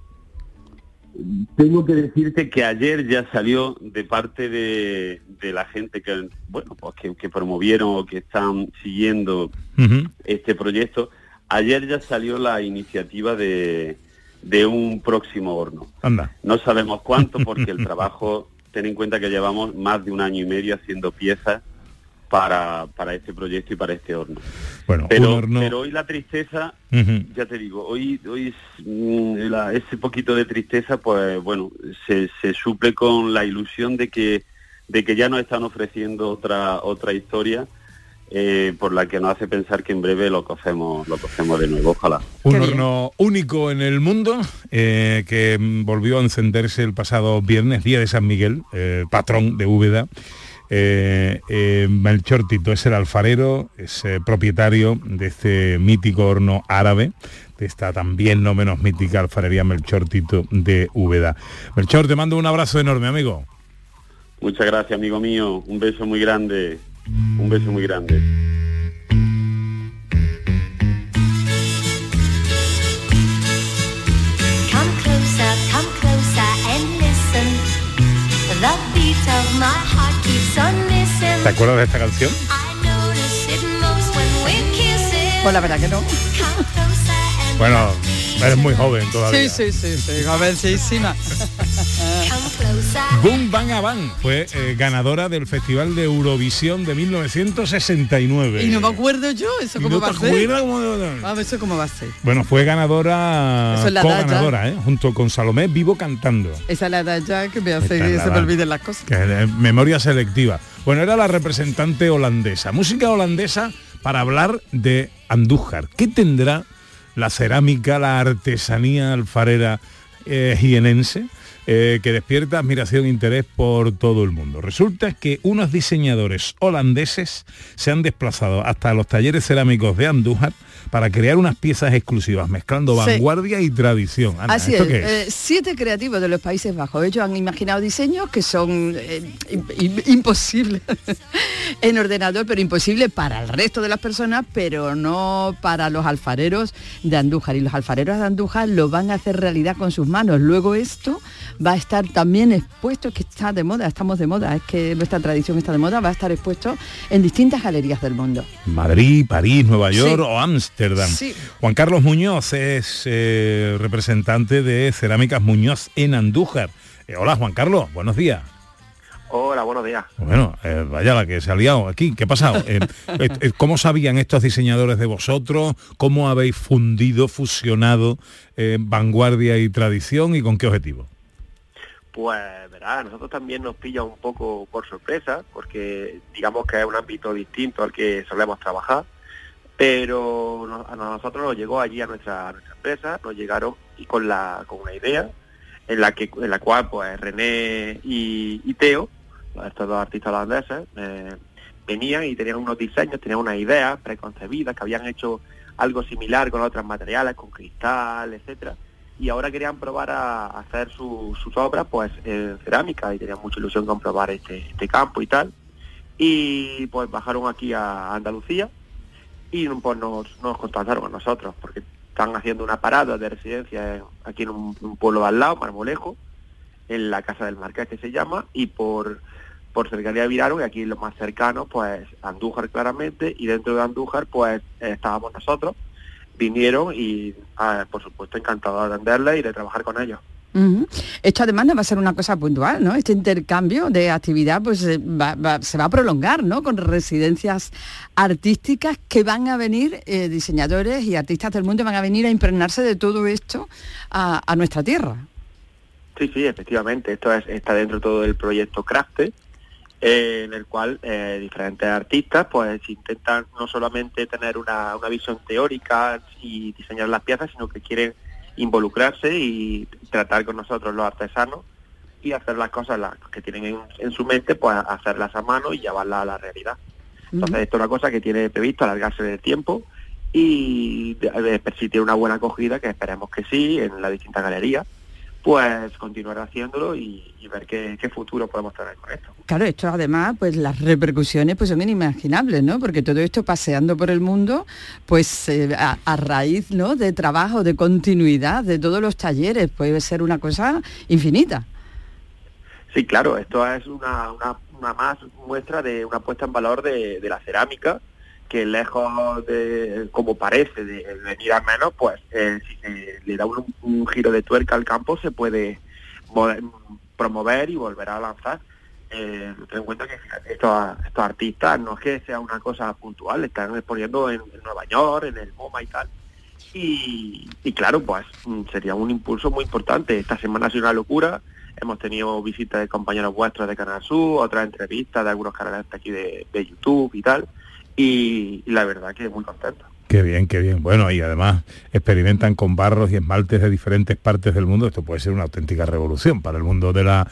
Tengo que decirte que ayer ya salió de parte de, de la gente que, bueno, pues que, que promovieron o que están siguiendo este proyecto, ayer ya salió la iniciativa de, de un próximo horno. Anda. No sabemos cuánto porque el trabajo, ten en cuenta que llevamos más de un año y medio haciendo piezas para, para este proyecto y para este horno. Bueno, Pero, un horno... pero hoy la tristeza, ya te digo, hoy, hoy es, mm, la- ese poquito de tristeza, pues bueno, se, se suple con la ilusión de que, de que ya nos están ofreciendo otra, otra historia. eh, por la que nos hace pensar que en breve lo cogemos, lo cogemos de nuevo, ojalá. Un horno único en el mundo eh, que mm, volvió a encenderse el pasado viernes, día de San Miguel, eh, patrón de Úbeda. Eh, eh, Melchor Tito es el alfarero, es eh, propietario de este mítico horno árabe, de esta también no menos mítica alfarería Melchor Tito de Úbeda. Melchor, te mando un abrazo enorme, amigo. Muchas gracias, amigo mío. Un beso muy grande. Un beso muy grande. Come closer, come closer and listen. The beat of my heart keeps on missing. ¿Te acuerdas de esta canción? Pues la verdad que no. Bueno, eres muy joven todavía. Sí, sí, sí, sí, jovencísima. Boom Bang a Bang fue eh, ganadora del Festival de Eurovisión de 1969. Y no me acuerdo yo, eso ¿Y cómo no va a ser. cómo- eso cómo va a ser. Bueno, fue ganadora, Eso es la edad ya. co-ganadora, ¿eh? junto con Salomé Vivo cantando. Esa es la edad ya que me hace que se me olviden las cosas. Que es memoria selectiva. Bueno, era la representante holandesa. Música holandesa para hablar de Andújar. ¿Qué tendrá la cerámica, la artesanía alfarera eh, jienense? Eh, que despierta admiración e interés por todo el mundo. Resulta que unos diseñadores holandeses se han desplazado hasta los talleres cerámicos de Andújar para crear unas piezas exclusivas, mezclando Sí. vanguardia y tradición. Ana, Así ¿esto es, qué es? eh, siete creativos de los Países Bajos. Ellos han imaginado diseños que son eh, im- im- imposibles en ordenador, pero imposible para el resto de las personas, pero no para los alfareros de Andújar. Y los alfareros de Andújar lo van a hacer realidad con sus manos. Luego esto va a estar también expuesto, que está de moda, estamos de moda, es que nuestra tradición está de moda, va a estar expuesto en distintas galerías del mundo. Madrid, París, Nueva York Sí. o Ámsterdam. Sí. Juan Carlos Muñoz es eh, representante de Cerámicas Muñoz en Andújar. Eh, hola Juan Carlos, buenos días. Hola, buenos días. Bueno, eh, vaya la que se ha liado aquí. ¿Qué ha pasado? Eh, eh, eh, ¿Cómo sabían estos diseñadores de vosotros? ¿Cómo habéis fundido, fusionado eh, vanguardia y tradición y con qué objetivo? Pues verá, a nosotros también nos pilla un poco por sorpresa, porque digamos que es un ámbito distinto al que solemos trabajar, pero a nosotros nos llegó allí a nuestra, empresa, nos llegaron y con la con una idea en la que en la cual pues René y, Teo, estos dos artistas holandeses, eh, venían y tenían unos diseños, tenían unas ideas preconcebidas que habían hecho algo similar con otros materiales, con cristal, etcétera, y ahora querían probar a, a hacer su- sus obras pues en cerámica y tenían mucha ilusión con probar este, este campo y tal. Y pues bajaron aquí a Andalucía y pues nos, nos contactaron a nosotros porque están haciendo una parada de residencia en- aquí en un, un pueblo de al lado, Marmolejo, en la Casa del Marqués que se llama, y por, por cercanía viraron y aquí lo más cercano pues Andújar claramente y dentro de Andújar pues estábamos nosotros vinieron y ah, por supuesto encantado de atenderles y de trabajar con ellos Ujú. Esto además no va a ser una cosa puntual, ¿no? Este intercambio de actividad pues eh, va- va- se va a prolongar, ¿no? Con residencias artísticas que van a venir, eh, diseñadores y artistas del mundo van a venir a impregnarse de todo esto a, a nuestra tierra. Sí, sí, efectivamente. Esto es, está dentro todo del proyecto Crafte eh, en el cual eh, diferentes artistas pues intentan no solamente tener una, una visión teórica y diseñar las piezas, sino que quieren involucrarse y tratar con nosotros los artesanos y hacer las cosas las que tienen en, en su mente, pues hacerlas a mano y llevarlas a la realidad. Entonces esto es una cosa que tiene previsto alargarse en el tiempo y eh, si tiene una buena acogida, que esperemos que sí, en las distintas galerías, pues continuar haciéndolo y, y ver qué, qué futuro podemos tener con esto. Claro, esto además, pues las repercusiones pues son inimaginables, ¿no? Porque todo esto paseando por el mundo, pues eh, a, a raíz, ¿no? De trabajo, de continuidad, de todos los talleres, puede ser una cosa infinita. Sí, claro, esto es una, una, una más muestra de una puesta en valor de, de la cerámica, que lejos de, como parece, de venir a menos, pues eh, si se le da un, giro de tuerca al campo, se puede promover y volver a lanzar. Eh, ten en cuenta que estos, artistas no es que sea una cosa puntual, están exponiendo en, en Nueva York, en el MoMA y tal. Y, claro, pues mm, sería un impulso muy importante. Esta semana ha sido una locura. Hemos tenido visitas de compañeros vuestros de Canal Sur, otras entrevistas de algunos canales de aquí de YouTube y tal. Y, la verdad que muy contento. Qué bien, qué bien. Bueno, y además experimentan con barros y esmaltes de diferentes partes del mundo. Esto puede ser una auténtica revolución para el mundo de la,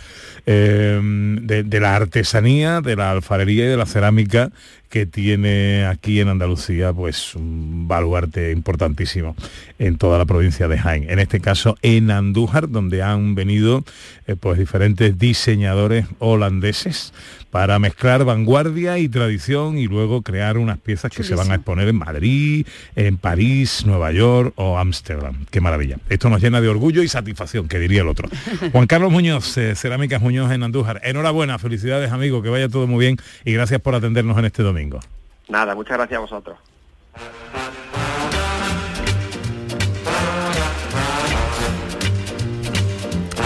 eh, de la artesanía, de la alfarería y de la cerámica que tiene aquí en Andalucía pues un baluarte importantísimo en toda la provincia de Jaén. En este caso en Andújar, donde han venido eh, pues diferentes diseñadores holandeses para mezclar vanguardia y tradición y luego crear unas piezas que se van a exponer en Madrid, en París, Nueva York o Ámsterdam. Qué maravilla. Esto nos llena de orgullo y satisfacción, que diría el otro. Juan Carlos Muñoz, eh, Cerámicas Muñoz en Andújar. Enhorabuena, felicidades amigo, que vaya todo muy bien y gracias por atendernos en este domingo. Nada, muchas gracias a vosotros.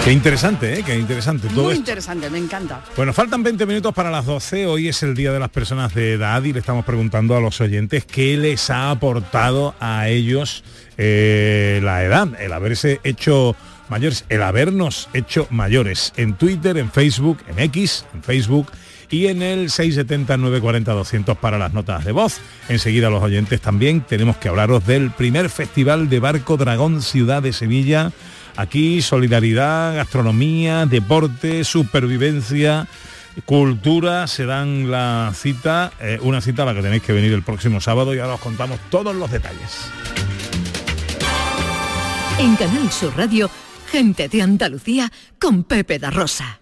Qué interesante, ¿eh? Qué interesante todo Muy esto. interesante, me encanta. Bueno, faltan 20 minutos para las 12. Hoy es el Día de las Personas de Edad y le estamos preguntando a los oyentes qué les ha aportado a ellos eh, la edad, el haberse hecho mayores, el habernos hecho mayores. En Twitter, en Facebook, en X, en Facebook y en el 670-940-200 para las notas de voz. Enseguida los oyentes también tenemos que hablaros del primer Festival de Barco Dragón Ciudad de Sevilla. Aquí solidaridad, gastronomía, deporte, supervivencia, cultura, se dan la cita, eh, una cita a la que tenéis que venir el próximo sábado y ahora os contamos todos los detalles. En Canal Sur Radio, gente de Andalucía con Pepe da Rosa.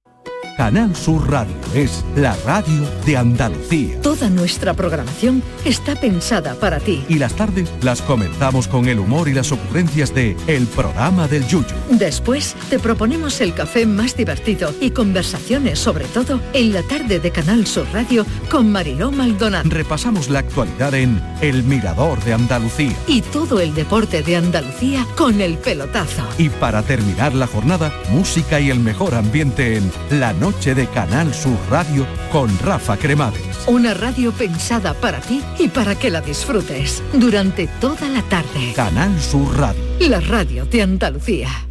Canal Sur Radio es la radio de Andalucía. Toda nuestra programación está pensada para ti. Y las tardes las comenzamos con el humor y las ocurrencias de El programa del Yuyu. Después te proponemos el café más divertido y conversaciones sobre todo en la tarde de Canal Sur Radio con Mariló Maldonado. Repasamos la actualidad en El Mirador de Andalucía. Y todo el deporte de Andalucía con el pelotazo. Y para terminar la jornada, música y el mejor ambiente en La Noche de Canal Sur Radio con Rafa Cremades. Una radio pensada para ti y para que la disfrutes durante toda la tarde. Canal Sur Radio. La radio de Andalucía.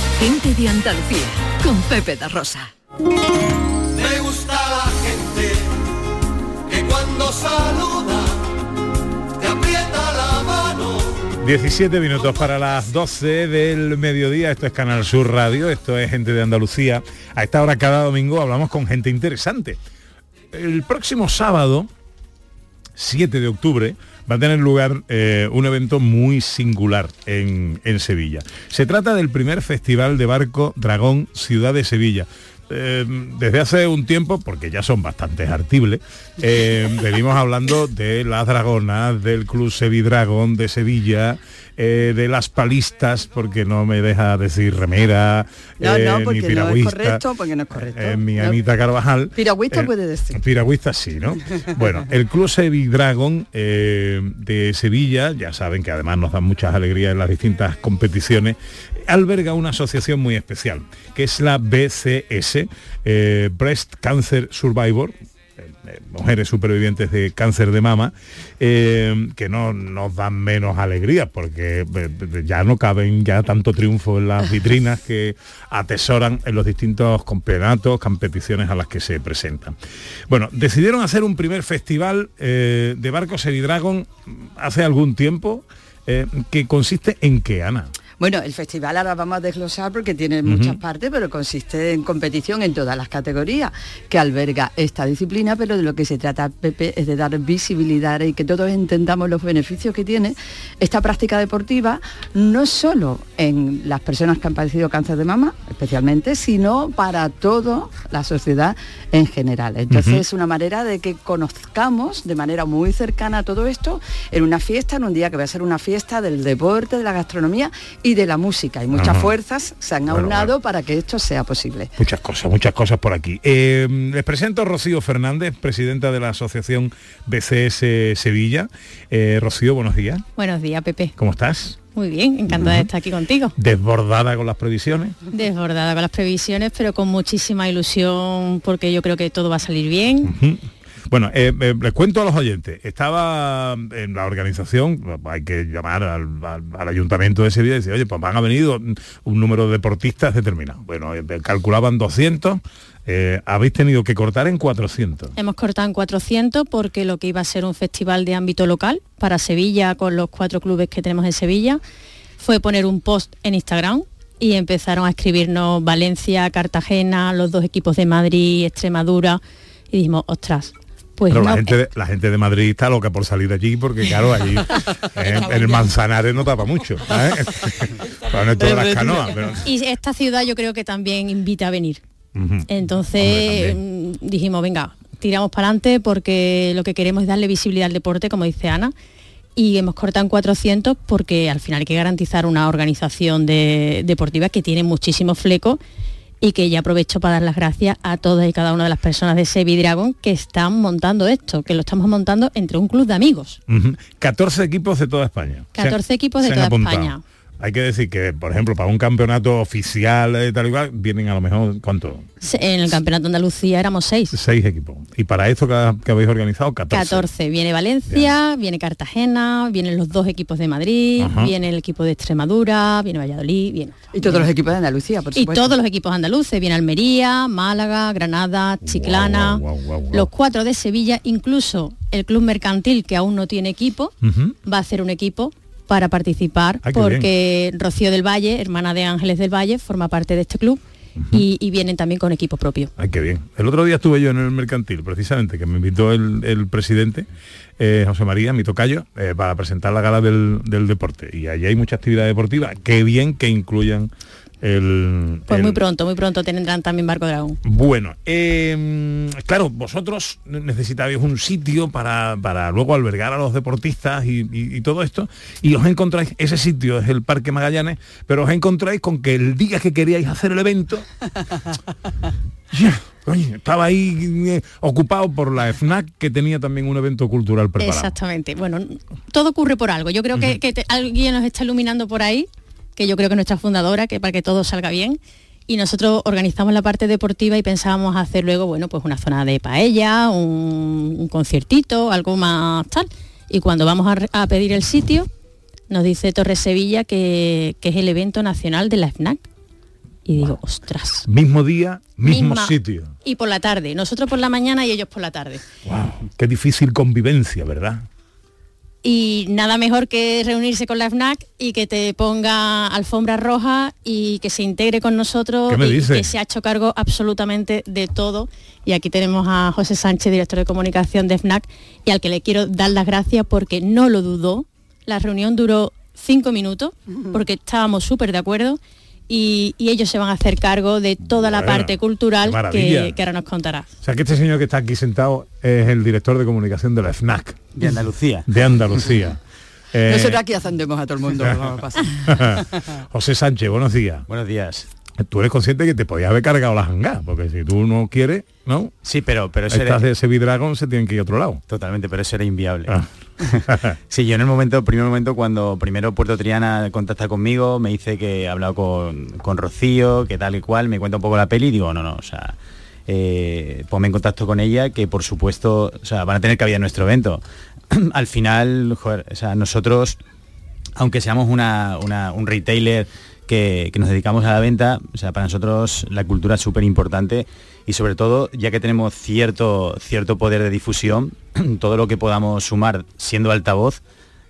gente de Andalucía, con Pepe da Rosa. Me gusta la gente que cuando saluda te aprieta la mano. 17 minutos para las 12 del mediodía, esto es Canal Sur Radio, esto es Gente de Andalucía. A esta hora cada domingo hablamos con gente interesante. El próximo sábado, 7 de octubre, va a tener lugar eh, un evento muy singular en, en Sevilla. Se trata del primer festival de barco Dragón Ciudad de Sevilla. Eh, desde hace un tiempo, porque ya son bastantes artibles, eh, venimos hablando de las dragonas, del Club Sevidragón de Sevilla, eh, de las palistas, porque no me deja decir remera, No, eh, no, ni porque no es piragüista, correcto, porque no es correcto. eh, mi No. Anita Carvajal. Piragüista puede decir. Piragüista sí, ¿no? Bueno, el Club Sevidragon eh, de Sevilla, ya saben que además nos dan muchas alegrías en las distintas competiciones, alberga una asociación muy especial, que es la BCS, Breast Cancer Survivor, mujeres supervivientes de cáncer de mama, eh, que no nos dan menos alegría, porque eh, ya no caben ya tanto triunfo en las vitrinas que atesoran en los distintos campeonatos, competiciones a las que se presentan. Bueno, decidieron hacer un primer festival eh, de barcos Seridragon hace algún tiempo, eh, que consiste en qué, Ana. Bueno, el festival ahora vamos a desglosar porque tiene muchas partes, pero consiste en competición en todas las categorías que alberga esta disciplina, pero de lo que se trata, Pepe, es de dar visibilidad y que todos entendamos los beneficios que tiene esta práctica deportiva, no solo en las personas que han padecido cáncer de mama, especialmente, sino para toda la sociedad en general. Entonces es una manera de que conozcamos de manera muy cercana todo esto en una fiesta, en un día que va a ser una fiesta del deporte, de la gastronomía y de la música. Y muchas Ajá. fuerzas se han Bueno, aunado para que esto sea posible. Muchas cosas, muchas cosas por aquí. Eh, les presento a Rocío Fernández, presidenta de la Asociación BCS Sevilla. Eh, Rocío, buenos días. Buenos días, Pepe. ¿Cómo estás? Muy bien, encantada de estar aquí contigo. Desbordada con las previsiones. Desbordada con las previsiones, pero con muchísima ilusión porque yo creo que todo va a salir bien. Bueno, eh, eh, les cuento a los oyentes. Estaba en la organización, hay que llamar al, ayuntamiento de Sevilla y decir, oye, pues van a venido un, número de deportistas determinado. Bueno, eh, calculaban 200, eh, habéis tenido que cortar en 400. Hemos cortado en 400 porque lo que iba a ser un festival de ámbito local para Sevilla con los cuatro clubes que tenemos en Sevilla fue poner un post en Instagram y empezaron a escribirnos Valencia, Cartagena, los dos equipos de Madrid, Extremadura y dijimos, ostras, pues Pero no, la, gente de, la gente de Madrid está loca por salir de allí porque claro, allí eh, en el Manzanares no tapa mucho. ¿eh? Todas las canoas. pero- Y esta ciudad yo creo que también invita a venir. Entonces mm, dijimos, venga, tiramos para adelante porque lo que queremos es darle visibilidad al deporte, como dice Ana, y hemos cortado en 400 porque al final hay que garantizar una organización de- deportiva que tiene muchísimos flecos y que ya aprovecho para dar las gracias a todas y cada una de las personas de Sevi Dragon que están montando esto, que lo estamos montando entre un club de amigos. Ujú. 14 equipos de toda España. 14 equipos de toda. España. Hay que decir que, por ejemplo, para un campeonato oficial eh, tal y cual, vienen a lo mejor, ¿cuánto? En el Campeonato de Andalucía éramos seis. Seis equipos. Y para esto que, que habéis organizado, 14. 14. Viene Valencia, viene Cartagena, vienen los dos equipos de Madrid, Ajá. viene el equipo de Extremadura, viene Valladolid, viene. Y todos los equipos de Andalucía, por Y supuesto. todos los equipos andaluces, viene Almería, Málaga, Granada, Chiclana, los cuatro de Sevilla, incluso el Club Mercantil, que aún no tiene equipo, va a hacer un equipo para participar Ah, porque Rocío del Valle, hermana de Ángeles del Valle, forma parte de este club y, y vienen también con equipo propio. Ay, qué bien. El otro día estuve yo en el mercantil, precisamente, que me invitó el, el presidente, eh, José María, mi tocayo, eh, para presentar la gala del, del deporte. Y allí hay mucha actividad deportiva. Qué bien que incluyan el... Pues el- muy pronto, muy pronto tendrán también Barco Dragón. Bueno, eh, claro, vosotros necesitabais un sitio para, para luego albergar a los deportistas y, y- y todo esto, y os encontráis, ese sitio es el Parque Magallanes, pero os encontráis con que el día que queríais hacer el evento, estaba ahí eh, ocupado por la FNAC, que tenía también un evento cultural preparado. Exactamente. Bueno, todo ocurre por algo. Yo creo que, que te- alguien nos está iluminando por ahí, que yo creo que es nuestra fundadora, que para que todo salga bien. Y nosotros organizamos la parte deportiva y pensábamos hacer luego, bueno, pues una zona de paella, un, un conciertito, algo más tal. Y cuando vamos a, pedir el sitio, nos dice Torres Sevilla que, que es el evento nacional de la FNAC. Y digo, ostras. Mismo día, mismo Misma- sitio. Y por la tarde, nosotros por la mañana y ellos por la tarde. Qué difícil convivencia, ¿verdad? Y nada mejor que reunirse con la FNAC y que te ponga alfombra roja y que se integre con nosotros ¿Qué me y dice? que se ha hecho cargo absolutamente de todo. Y aquí tenemos a José Sánchez, director de comunicación de FNAC, y al que le quiero dar las gracias porque no lo dudó. La reunión duró cinco minutos porque estábamos súper de acuerdo y, y ellos se van a hacer cargo de toda la parte cultural que, que ahora nos contará. O sea, que este señor que está aquí sentado es el director de comunicación de la FNAC. De Andalucía. De Andalucía. Eh, Nosotros aquí ascendemos a todo el mundo. vamos a pasar. José Sánchez, buenos días. Buenos días. Tú eres consciente que te podías haber cargado la jangá, porque si tú no quieres, ¿no? Sí, pero, pero eso era- ese Vidragón se tienen que ir a otro lado. Totalmente, pero eso era inviable. Ah. sí, yo en el momento, primer momento, cuando primero Puerto Triana contacta conmigo, me dice que he hablado con, con Rocío, que tal y cual, me cuenta un poco la peli digo, no, no, o sea, eh, ponme en contacto con ella, que por supuesto, o sea, van a tener cabida en nuestro evento. Al final, o sea, nosotros, aunque seamos una- una- un retailer que, nos dedicamos a la venta, o sea, para nosotros la cultura es súper importante y sobre todo, ya que tenemos cierto, cierto poder de difusión, todo lo que podamos sumar siendo altavoz,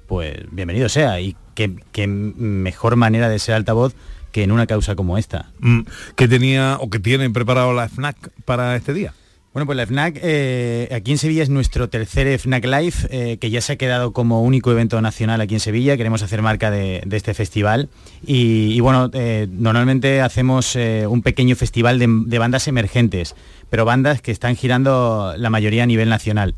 pues bienvenido sea. Y qué, qué mejor manera de ser altavoz que en una causa como esta. Mm, ¿Qué tenía o que tiene preparado la FNAC para este día? Bueno, pues la FNAC eh, aquí en Sevilla es nuestro tercer FNAC Live, eh, que ya se ha quedado como único evento nacional aquí en Sevilla. Queremos hacer marca de, este festival. Y, bueno, eh, normalmente hacemos un pequeño festival de bandas emergentes, pero bandas que están girando la mayoría a nivel nacional.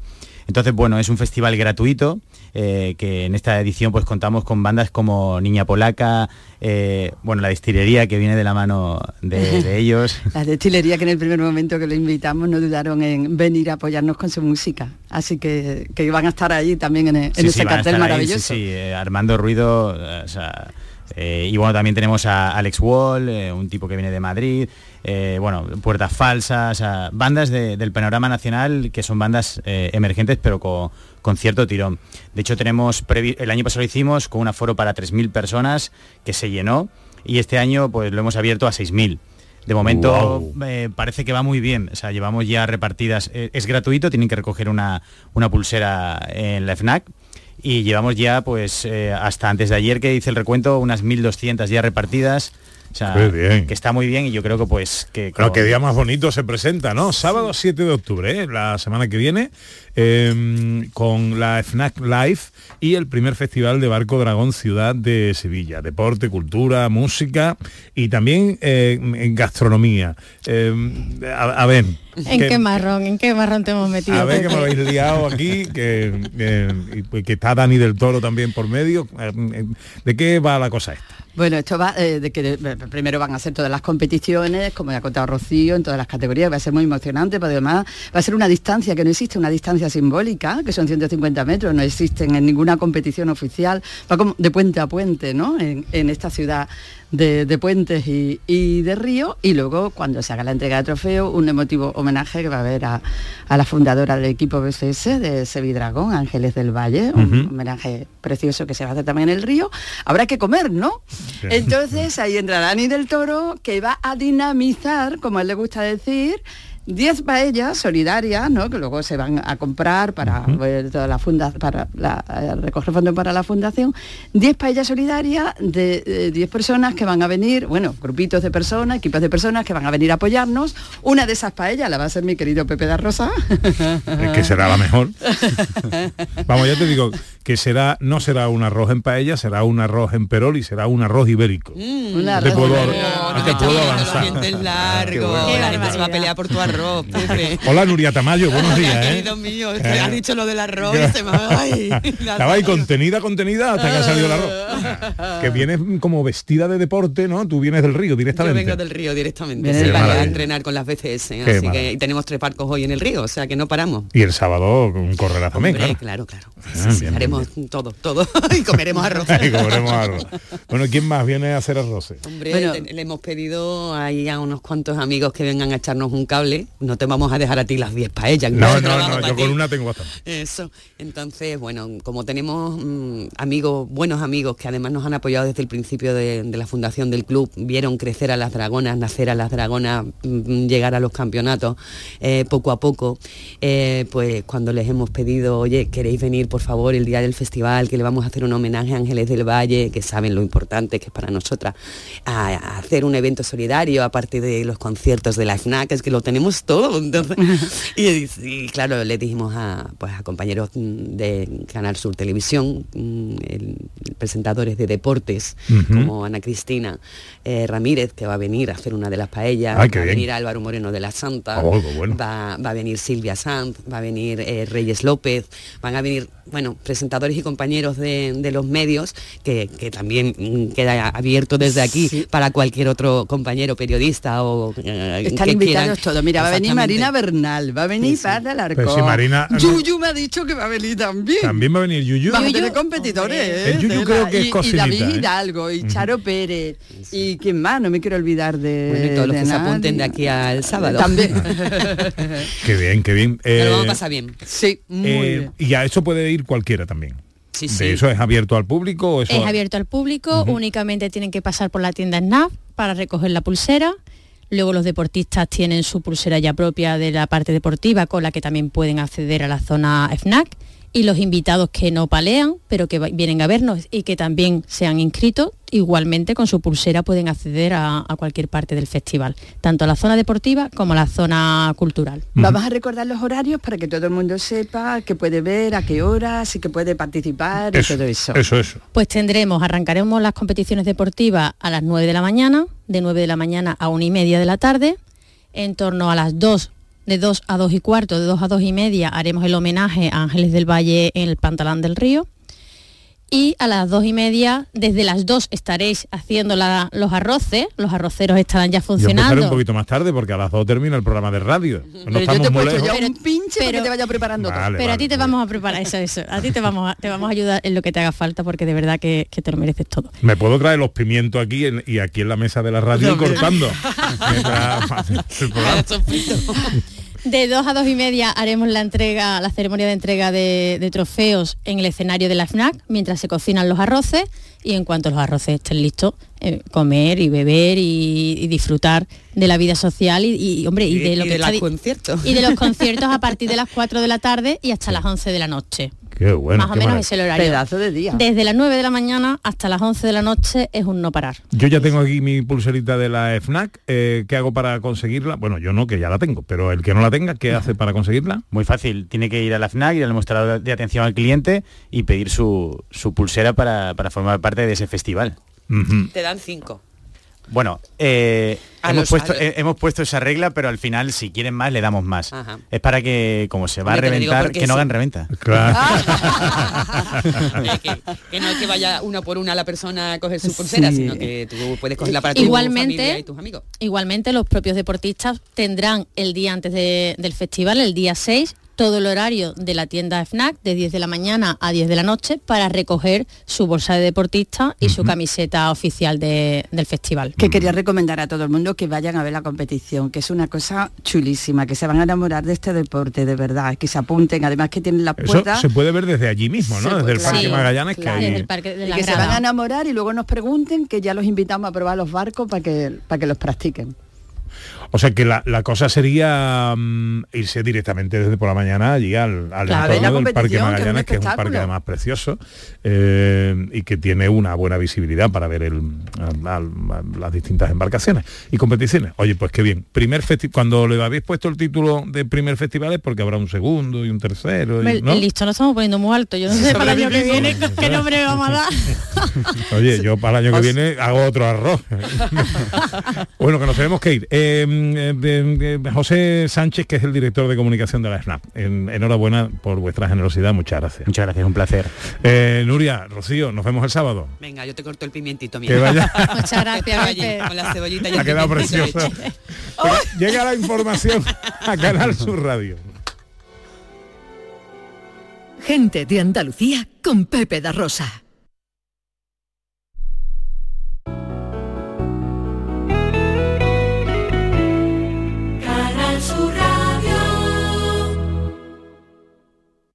Entonces, bueno, es un festival gratuito, eh, que en esta edición pues contamos con bandas como Niña Polaca, eh, bueno, la destilería que viene de la mano de, de ellos. La destilería que en el primer momento que lo invitamos no dudaron en venir a apoyarnos con su música. Así que, que van a estar ahí también en, en Sí, sí, ese cartel estar ahí, maravilloso. sí, eh, Armando Ruido, o sea, eh, y bueno, también tenemos a Alex Wall, eh, un tipo que viene de Madrid, eh, bueno, Puertas Falsas, o sea, bandas de- del panorama nacional que son bandas eh, emergentes pero con, con cierto tirón. De hecho, tenemos, el año pasado lo hicimos con un aforo para 3.000 personas que se llenó y este año pues lo hemos abierto a 6.000. De momento eh, parece que va muy bien. O sea, llevamos ya repartidas. es gratuito, tienen que recoger una, una pulsera en la FNAC. Y llevamos ya, pues, eh, hasta antes de ayer que hice el recuento, unas 1.200 ya repartidas. O sea, bien. que está muy bien y yo creo que pues que... Claro, qué día más bonito se presenta, ¿no? Sábado 7 de octubre, ¿eh? la semana que viene, eh, con la FNAC Live y el primer festival de Barco Dragón Ciudad de Sevilla. Deporte, cultura, música y también eh, gastronomía. A, a ver. ¿En que- qué marrón? ¿En qué marrón te hemos metido? a ver que me habéis liado aquí, que, que- y, pues, que está Dani del Toro también por medio. ¿De qué va la cosa esta? Bueno, esto va eh, de que primero van a ser todas las competiciones, como ya ha contado Rocío, en todas las categorías, va a ser muy emocionante, pero además va a ser una distancia que no existe, una distancia simbólica, que son 150 metros, no existen en ninguna competición oficial, va como de puente a puente, ¿no? En, en esta ciudad de, de puentes y, y de río, y luego cuando se haga la entrega de trofeo, un emotivo homenaje que va a haber a, a la fundadora del equipo BCS de Sevidragón, Ángeles del Valle, un homenaje precioso que se va a hacer también en el río. Habrá que comer, ¿no? Entonces ahí entra Dani del Toro que va a dinamizar, como él le gusta decir, 10 paellas solidarias, ¿no? Que luego se van a comprar para eh, toda la funda, para la- eh, recoger fondos para la fundación. 10 paellas solidarias de eh, 10 personas que van a venir, bueno, grupitos de personas, equipos de personas que van a venir a apoyarnos. Una de esas paellas la va a ser mi querido Pepe da Rosa. Es que será la mejor. Vamos, ya te digo que será no será un arroz en paella, será un arroz en perol y será un arroz ibérico. Un No arroz te puedo, ibérico. no te puedo avanzar. Qué la gente va a pelear por tu arroz, Pepe. Hola Nuria Tamayo, buenos días. ¿eh? Querido mío, es Eh. que has dicho lo del arroz y se me va ay, Estaba ahí contenida, contenida hasta que ha salido el arroz. Que vienes como vestida de deporte, ¿no? Tú vienes del río Yo directamente. vengo del río directamente, sí, para maravilla. entrenar con las BCS, Qué así que y tenemos tres barcos hoy en el río, o sea que no paramos. Y el sábado un correrazo también, claro. claro, claro. Ah, bien, bien, Todo, todo. y comeremos arroz. Y comeremos arroz. Bueno, ¿quién más viene a hacer arroces? Hombre, le, le hemos pedido ahí a unos cuantos amigos que vengan a echarnos un cable. No te vamos a dejar a ti las 10 paellas. No, no, no, para yo ti. con una tengo bastante. Eso. Entonces, bueno, como tenemos mm, amigos, buenos amigos que además nos han apoyado desde el principio de, de la fundación del club, vieron crecer a las dragonas, nacer a las dragonas, mm, llegar a los campeonatos eh, poco a poco, eh, pues cuando les hemos pedido, oye, ¿queréis venir por favor el día del festival, que le vamos a hacer un homenaje a Ángeles del Valle, que saben lo importante que es para nosotras, a, a hacer un evento solidario, aparte de los conciertos de la FNAC, es que lo tenemos todo. entonces, y, y, claro, le dijimos a, pues, a compañeros de Canal Sur Televisión, mm, el- presentadores de deportes, como Ana Cristina eh, Ramírez, que va a venir a hacer una de las paellas, Ay, va a venir Álvaro Moreno de la Santa, Oh, bueno. va, va a venir Silvia Sanz, va a venir eh, Reyes López, van a venir, bueno, presentadores y compañeros de, de los medios, que, que también mm, queda abierto desde aquí para cualquier otro compañero periodista o eh, Están que invitados quieran. todos. Mira, va a venir. Marina Bernal, va a venir Paz del Arco. Pero si Marina- Yuyu me ha dicho que va a venir también. También va a venir Yuyu. Vamos a tener competidores, ¿eh? El Yuyu Tela. creo que es y, y cocinita, David ¿eh? Hidalgo, y. Charo Pérez, y quién más, no me quiero olvidar de. Bueno, y todos los de que se apunten de aquí al sábado. También. Qué bien, qué bien. Pero lo vamos Eh, a pasar bien. Sí, muy eh, bien. y a eso puede ir cualquiera también. Sí, ¿De eso es abierto al público o eso? Es abierto al público, únicamente tienen que pasar por la tienda SNAP para recoger la pulsera. Luego los deportistas tienen su pulsera ya propia de la parte deportiva con la que también pueden acceder a la zona FNAC. Y los invitados que no palean, pero que vienen a vernos y que también se han inscrito, igualmente con su pulsera pueden acceder a, a cualquier parte del festival, tanto a la zona deportiva como a la zona cultural. Vamos a recordar los horarios para que todo el mundo sepa que puede ver, a qué horas y que puede participar y todo eso. Eso, eso. Pues tendremos, arrancaremos las competiciones deportivas a las 9 de la mañana, de 9 de la mañana a 1 y media de la tarde. En torno a las 2, de 2 a 2 y cuarto, de 2 a 2 y media, haremos el homenaje a Ángeles del Valle en el Pantalán del Río. Y a las 2 y media, desde las 2 estaréis haciendo la- los arroces, los arroceros estarán ya Yo empezaré un funcionando. poquito más tarde porque a las dos termina el programa de radio. No Pero yo estamos te he muy puesto lejos. ya un pinche para que te vaya preparando todo. Vale, Pero a ti te vamos a preparar eso, eso. A ti te vamos a, te vamos a ayudar en lo que te haga falta porque de verdad que, que te lo mereces todo. Me puedo traer los pimientos aquí en- y aquí en la mesa de la radio cortando. De 2 a 2 y media haremos la entrega, la ceremonia de entrega de, de trofeos en el escenario de la FNAC mientras se cocinan los arroces y en cuanto los arroces estén listos, eh, comer y beber y, y disfrutar de la vida social y, y, hombre y, de lo y que de los conciertos. y de los conciertos a partir de las 4 de la tarde y hasta las 11 de la noche. Qué bueno. Más o menos es el horario. Pedazo de día. Desde las 9 de la mañana hasta las 11 de la noche es un no parar. Yo ya tengo aquí mi pulserita de la FNAC. eh, ¿Qué hago para conseguirla? Bueno, yo no, que ya la tengo, pero el que no la tenga, ¿qué hace para conseguirla? Muy fácil, tiene que ir a la FNAC, ir al mostrador de atención al cliente y pedir su, su pulsera para, para formar parte de ese festival. Te dan cinco. Bueno, eh, hemos, los- puesto, eh, hemos puesto esa regla, pero al final, si quieren más, le damos más. Ajá. Es para que, como se va a Hombre, reventar, que no hagan reventa. Eh, que, que no es que vaya una por una la persona a coger su pulsera, Sí. sino que tú puedes cogerla para ti, tu familia Igualmente, y tus amigos. igualmente los propios deportistas tendrán el día antes de- del festival, el día 6, todo el horario de la tienda FNAC de 10 de la mañana a 10 de la noche para recoger su bolsa de deportista y su camiseta oficial de- del festival. que quería recomendar a todo el mundo que vayan a ver la competición, que es una cosa chulísima, que se van a enamorar de este deporte, de verdad, que se apunten, además que tienen la Eso puerta... se puede ver desde allí mismo, ¿no? Se desde puede- el Parque claro, Magallanes, que hay... Desde el parque de y la que se van a enamorar y luego nos pregunten que ya los invitamos a probar los barcos para que, para que los practiquen. O sea que la, la cosa sería mm, irse directamente desde por la mañana allí al, al Claro, entorno del Parque competición, que es Magallanes, que es un parque además precioso eh, y que tiene una buena visibilidad para ver el, al- al- a las distintas embarcaciones y competiciones. Oye, pues qué bien. Primer cuando le habéis puesto el título de primer festival es porque habrá un segundo y un tercero. y- El, ¿no? el estamos poniendo muy alto. Yo no sé para el año que viene qué nombre vamos a dar. Oye, yo para el año que viene hago otro arroz. bueno, que nos tenemos que ir. Eh, eh, eh, eh, José Sánchez, que es el director de comunicación de la SNAP. En- enhorabuena por vuestra generosidad, muchas gracias. Muchas gracias, un placer. Eh, Nuria, Rocío, nos vemos el sábado. Venga, yo te corto el pimientito, Que vaya. Muchas gracias, Oye, con la cebollita y Ha el quedado. Bueno, llega la información a Canal Sur Radio. Gente de Andalucía con Pepe da Rosa.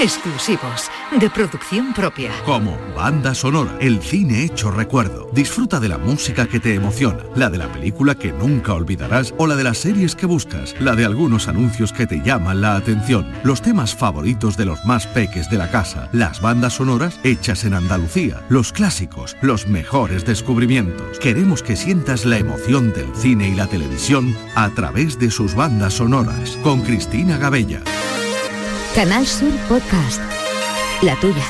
exclusivos, de producción propia. Como banda sonora, el cine hecho recuerdo. Disfruta de la música que te emociona, la de la película que nunca olvidarás o la de las series que buscas, la de algunos anuncios que te llaman la atención, los temas favoritos de los más peques de la casa, las bandas sonoras hechas en Andalucía, los clásicos, los mejores descubrimientos. Queremos que sientas la emoción del cine y la televisión a través de sus bandas sonoras. Con Cristina Gabella. Canal Sur Podcast. La tuya.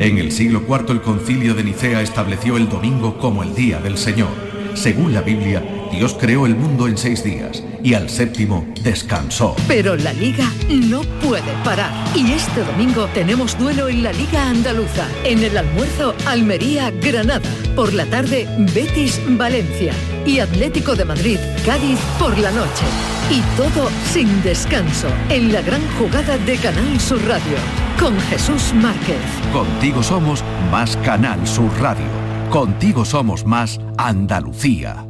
En el siglo IV el concilio de Nicea estableció el domingo como el día del Señor. Según la Biblia, Dios creó el mundo en seis días y al séptimo descansó. Pero la liga no puede parar. Y este domingo tenemos duelo en la Liga Andaluza. En el almuerzo, Almería-Granada. Por la tarde, Betis-Valencia. Y Atlético de Madrid, Cádiz por la noche. Y todo sin descanso. En la gran jugada de Canal Sur Radio. Con Jesús Márquez. Contigo somos más Canal Sur Radio. Contigo somos más Andalucía.